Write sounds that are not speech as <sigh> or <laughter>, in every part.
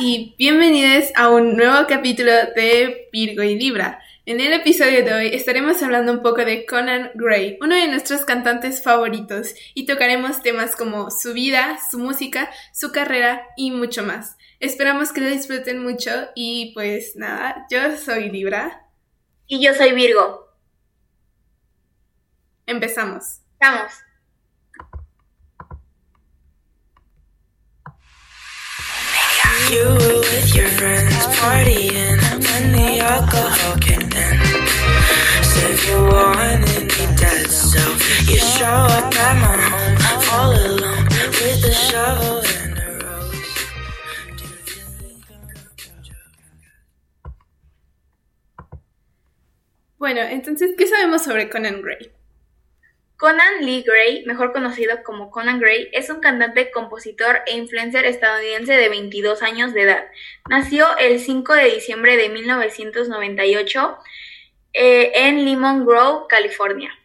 y bienvenidos a un nuevo capítulo de Virgo y Libra. En el episodio de hoy estaremos hablando un poco de Conan Gray, uno de nuestros cantantes favoritos, y tocaremos temas como su vida, su música, su carrera y mucho más. Esperamos que lo disfruten mucho y pues nada, yo soy Libra. Y yo soy Virgo. Empezamos. Vamos. You were with your friends partying when the alcohol kicked in. Said you wanted me dead, so you show up at my home all alone with a shovel and a rose. Bueno, entonces, ¿qué sabemos sobre Conan Gray? Conan Lee Gray, mejor conocido como Conan Gray, es un cantante, compositor e influencer estadounidense de 22 años de edad. Nació el 5 de diciembre de 1998 eh, en Lemon Grove, California.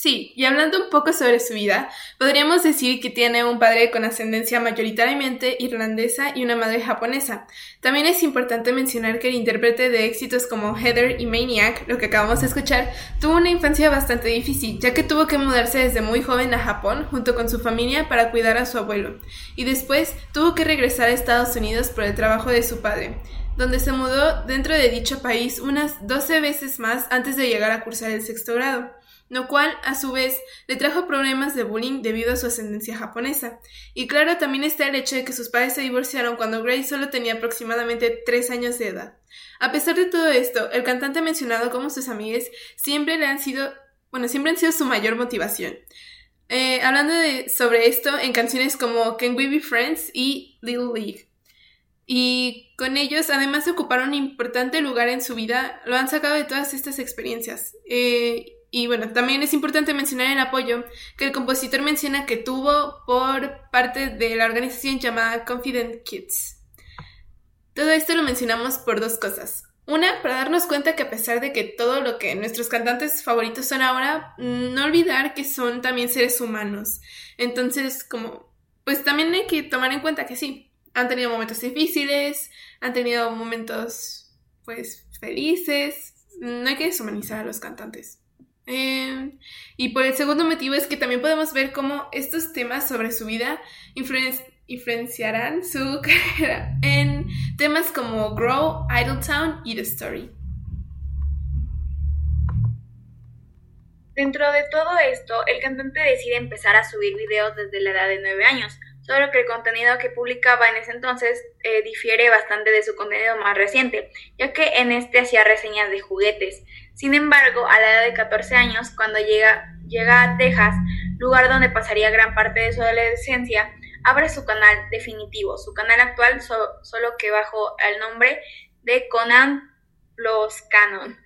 Sí, y hablando un poco sobre su vida, podríamos decir que tiene un padre con ascendencia mayoritariamente irlandesa y una madre japonesa. También es importante mencionar que el intérprete de éxitos como Heather y Maniac, lo que acabamos de escuchar, tuvo una infancia bastante difícil, ya que tuvo que mudarse desde muy joven a Japón junto con su familia para cuidar a su abuelo, y después tuvo que regresar a Estados Unidos por el trabajo de su padre donde se mudó dentro de dicho país unas 12 veces más antes de llegar a cursar el sexto grado lo cual, a su vez, le trajo problemas de bullying debido a su ascendencia japonesa. Y claro, también está el hecho de que sus padres se divorciaron cuando Gray solo tenía aproximadamente tres años de edad. A pesar de todo esto, el cantante mencionado como sus amigas siempre le han sido, bueno, siempre han sido su mayor motivación. Eh, hablando de, sobre esto en canciones como Can We Be Friends y Little League. Y con ellos, además de ocupar un importante lugar en su vida, lo han sacado de todas estas experiencias. Eh, y bueno, también es importante mencionar el apoyo que el compositor menciona que tuvo por parte de la organización llamada Confident Kids. Todo esto lo mencionamos por dos cosas. Una, para darnos cuenta que a pesar de que todo lo que nuestros cantantes favoritos son ahora, no olvidar que son también seres humanos. Entonces, como, pues también hay que tomar en cuenta que sí, han tenido momentos difíciles, han tenido momentos, pues, felices. No hay que deshumanizar a los cantantes. Em, y por el segundo motivo es que también podemos ver cómo estos temas sobre su vida influenciarán su <laughs> carrera en temas como Grow, Idletown y The Story. Dentro de todo esto, el cantante decide empezar a subir videos desde la edad de 9 años, solo que el contenido que publicaba en ese entonces eh, difiere bastante de su contenido más reciente, ya que en este hacía reseñas de juguetes. Sin embargo, a la edad de 14 años, cuando llega, llega a Texas, lugar donde pasaría gran parte de su adolescencia, abre su canal definitivo, su canal actual, solo que bajo el nombre de Conan Plus Canon.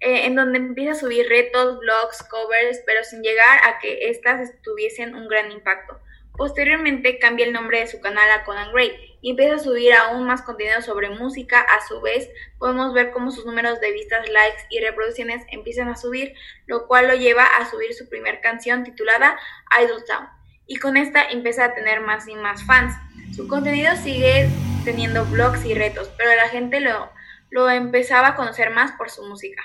Eh, en donde empieza a subir retos, blogs, covers, pero sin llegar a que éstas tuviesen un gran impacto. Posteriormente cambia el nombre de su canal a Conan Gray y empieza a subir aún más contenido sobre música. A su vez, podemos ver cómo sus números de vistas, likes y reproducciones empiezan a subir, lo cual lo lleva a subir su primera canción titulada Idol Town. Y con esta empieza a tener más y más fans. Su contenido sigue teniendo blogs y retos, pero la gente lo, lo empezaba a conocer más por su música.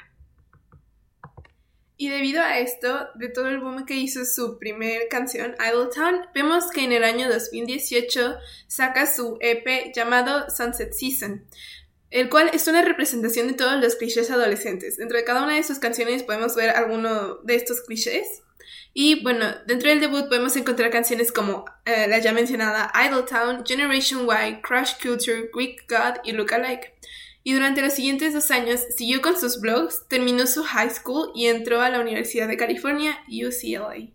Y debido a esto, de todo el boom que hizo su primer canción, Idletown, vemos que en el año 2018 saca su EP llamado Sunset Season, el cual es una representación de todos los clichés adolescentes. Dentro de cada una de sus canciones podemos ver alguno de estos clichés. Y bueno, dentro del debut podemos encontrar canciones como eh, la ya mencionada Idletown, Generation Y, Crush Culture, Greek God y Lookalike y durante los siguientes dos años siguió con sus blogs, terminó su high school y entró a la Universidad de California, UCLA.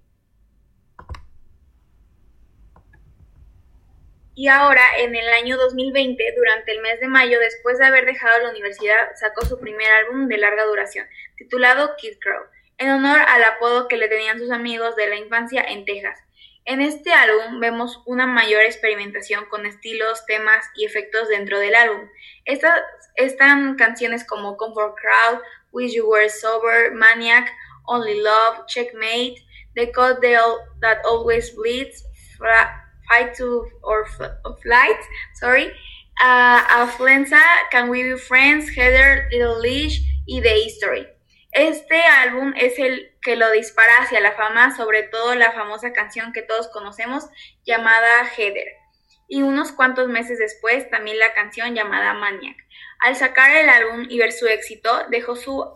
Y ahora, en el año 2020, durante el mes de mayo, después de haber dejado la universidad, sacó su primer álbum de larga duración, titulado Kid Crow, en honor al apodo que le tenían sus amigos de la infancia en Texas. En este álbum vemos una mayor experimentación con estilos, temas y efectos dentro del álbum. Estas están canciones como Comfort Crowd, Wish You Were Sober, Maniac, Only Love, Checkmate, The Code That Always Bleeds, Fight to or Flight, sorry, uh, Can We Be Friends, Heather, Little Leash y The History. Este álbum es el que lo dispara hacia la fama, sobre todo la famosa canción que todos conocemos llamada Heather. Y unos cuantos meses después también la canción llamada Maniac. Al sacar el álbum y ver su éxito, dejó, su,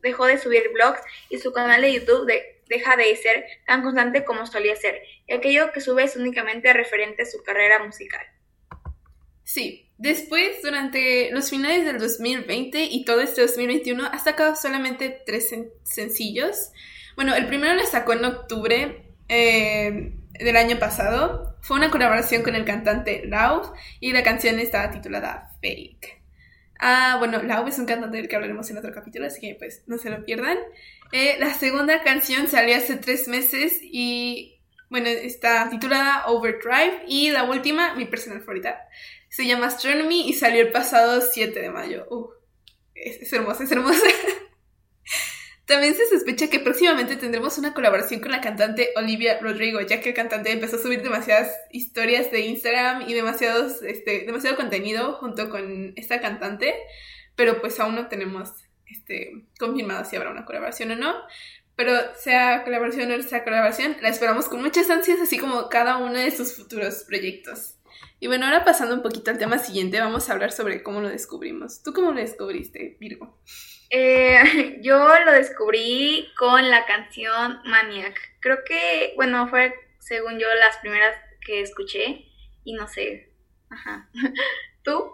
dejó de subir blogs y su canal de YouTube deja de ser tan constante como solía ser. Y aquello que sube es únicamente referente a su carrera musical. Sí, después, durante los finales del 2020 y todo este 2021, ha sacado solamente tres sencillos. Bueno, el primero lo sacó en octubre eh, del año pasado. Fue una colaboración con el cantante Lau y la canción estaba titulada Fake. Ah, bueno, Lau es un cantante del que hablaremos en otro capítulo, así que pues no se lo pierdan. Eh, la segunda canción salió hace tres meses y, bueno, está titulada Overdrive. Y la última, mi personal favorita, se llama Astronomy y salió el pasado 7 de mayo. es, hermosa, es hermosa. <laughs> También se sospecha que próximamente tendremos una colaboración con la cantante Olivia Rodrigo, ya que el cantante empezó a subir demasiadas historias de Instagram y demasiados, este, demasiado contenido junto con esta cantante, pero pues aún no tenemos este, confirmado si habrá una colaboración o no. Pero sea colaboración o sea colaboración, la esperamos con muchas ansias, así como cada uno de sus futuros proyectos. Y bueno, ahora pasando un poquito al tema siguiente, vamos a hablar sobre cómo lo descubrimos. ¿Tú cómo lo descubriste, Virgo? Eh, <laughs> yo lo descubrí con la canción Maniac. Creo que, bueno, fue según yo las primeras que escuché y no sé. Ajá. <laughs> ¿Tú?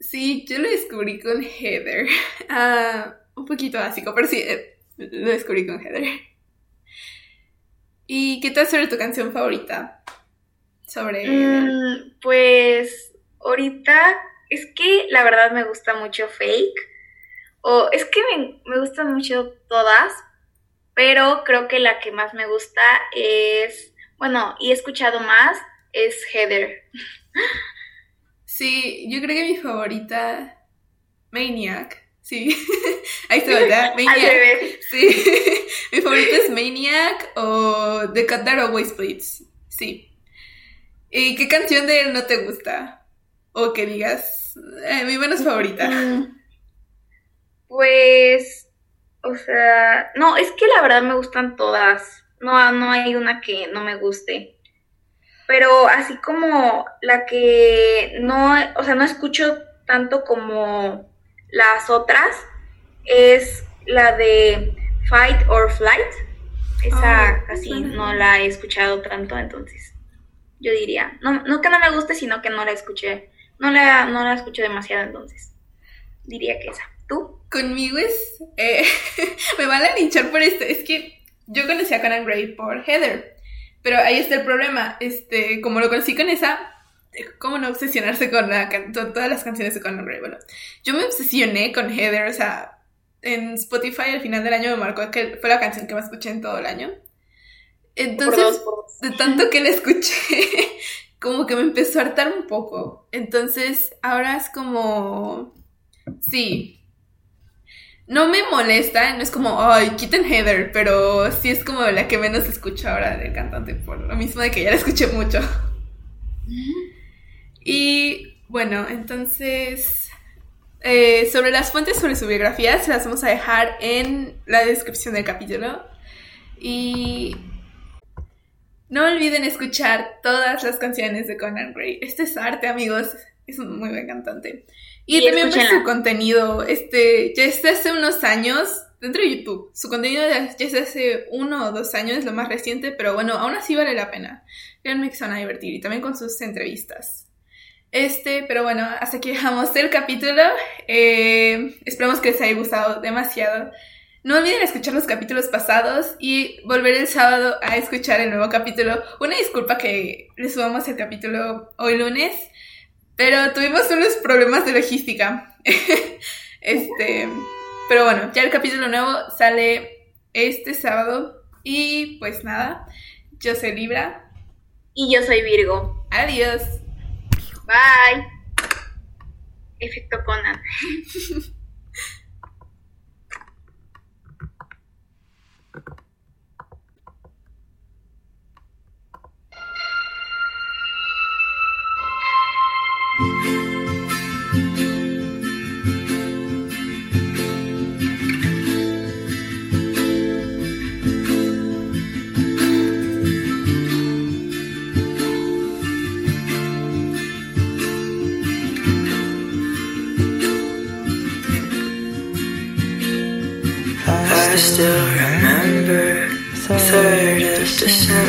Sí, yo lo descubrí con Heather. Uh, <laughs> un poquito básico, pero sí, eh, lo descubrí con Heather. ¿Y qué tal sobre tu canción favorita? sobre... Mm, pues ahorita es que la verdad me gusta mucho Fake. O es que me, me gustan mucho todas, pero creo que la que más me gusta es, bueno, y he escuchado más, es Heather. <laughs> Sí, yo creo que mi favorita, Maniac. Sí, <laughs> ahí está, ¿verdad? <laughs> Maniac. Sí, <laughs> mi favorita es Maniac o The Cut That Always Splits. Sí, ¿Y qué canción de él no te gusta? O que digas, eh, mi menos favorita. Mm. Pues, o sea, no, es que la verdad me gustan todas. No, no hay una que no me guste. Pero así como la que no, o sea, no escucho tanto como las otras, es la de Fight or Flight. Esa casi no la he escuchado tanto, entonces yo diría. No, no que no me guste, sino que no la escuché. No la, no la escuché demasiado entonces. Diría que esa. ¿Tú? Conmigo es... Eh, <laughs> me van a linchar por esto. Es que yo conocí a Conan Gray por Heather. Pero ahí está el problema. Este, como lo conocí con esa, ¿cómo no obsesionarse con la, todas las canciones de Conan Gray? Bueno, yo me obsesioné con Heather, o sea, en Spotify al final del año me marcó que fue la canción que más escuché en todo el año. Entonces, de tanto que la escuché, <laughs> como que me empezó a hartar un poco. Entonces, ahora es como, sí. No me molesta, no es como, ay, quiten Heather, pero sí es como la que menos escucho ahora del cantante, por lo mismo de que ya la escuché mucho. Y bueno, entonces, eh, sobre las fuentes sobre su biografía, se las vamos a dejar en la descripción del capítulo. Y no olviden escuchar todas las canciones de Conan Gray. Este es arte, amigos. Es un muy buen cantante. Y, también pues, su contenido, este, ya desde hace unos años, dentro de YouTube. Su contenido ya desde hace uno o dos años, es lo más reciente, pero bueno, aún así vale la pena. Créanme que se van a divertir. Y también con sus entrevistas. Este, pero bueno, hasta aquí dejamos el capítulo. Eh, esperamos que les haya gustado demasiado. No olviden escuchar los capítulos pasados y volver el sábado a escuchar el nuevo capítulo. Una disculpa que les subamos el capítulo hoy lunes, pero tuvimos unos problemas de logística. <laughs> este, pero bueno, ya el capítulo nuevo sale este sábado y pues nada, yo soy Libra. Y yo soy Virgo. Adiós. Bye. Efecto Conan. <laughs> still remember 3rd of December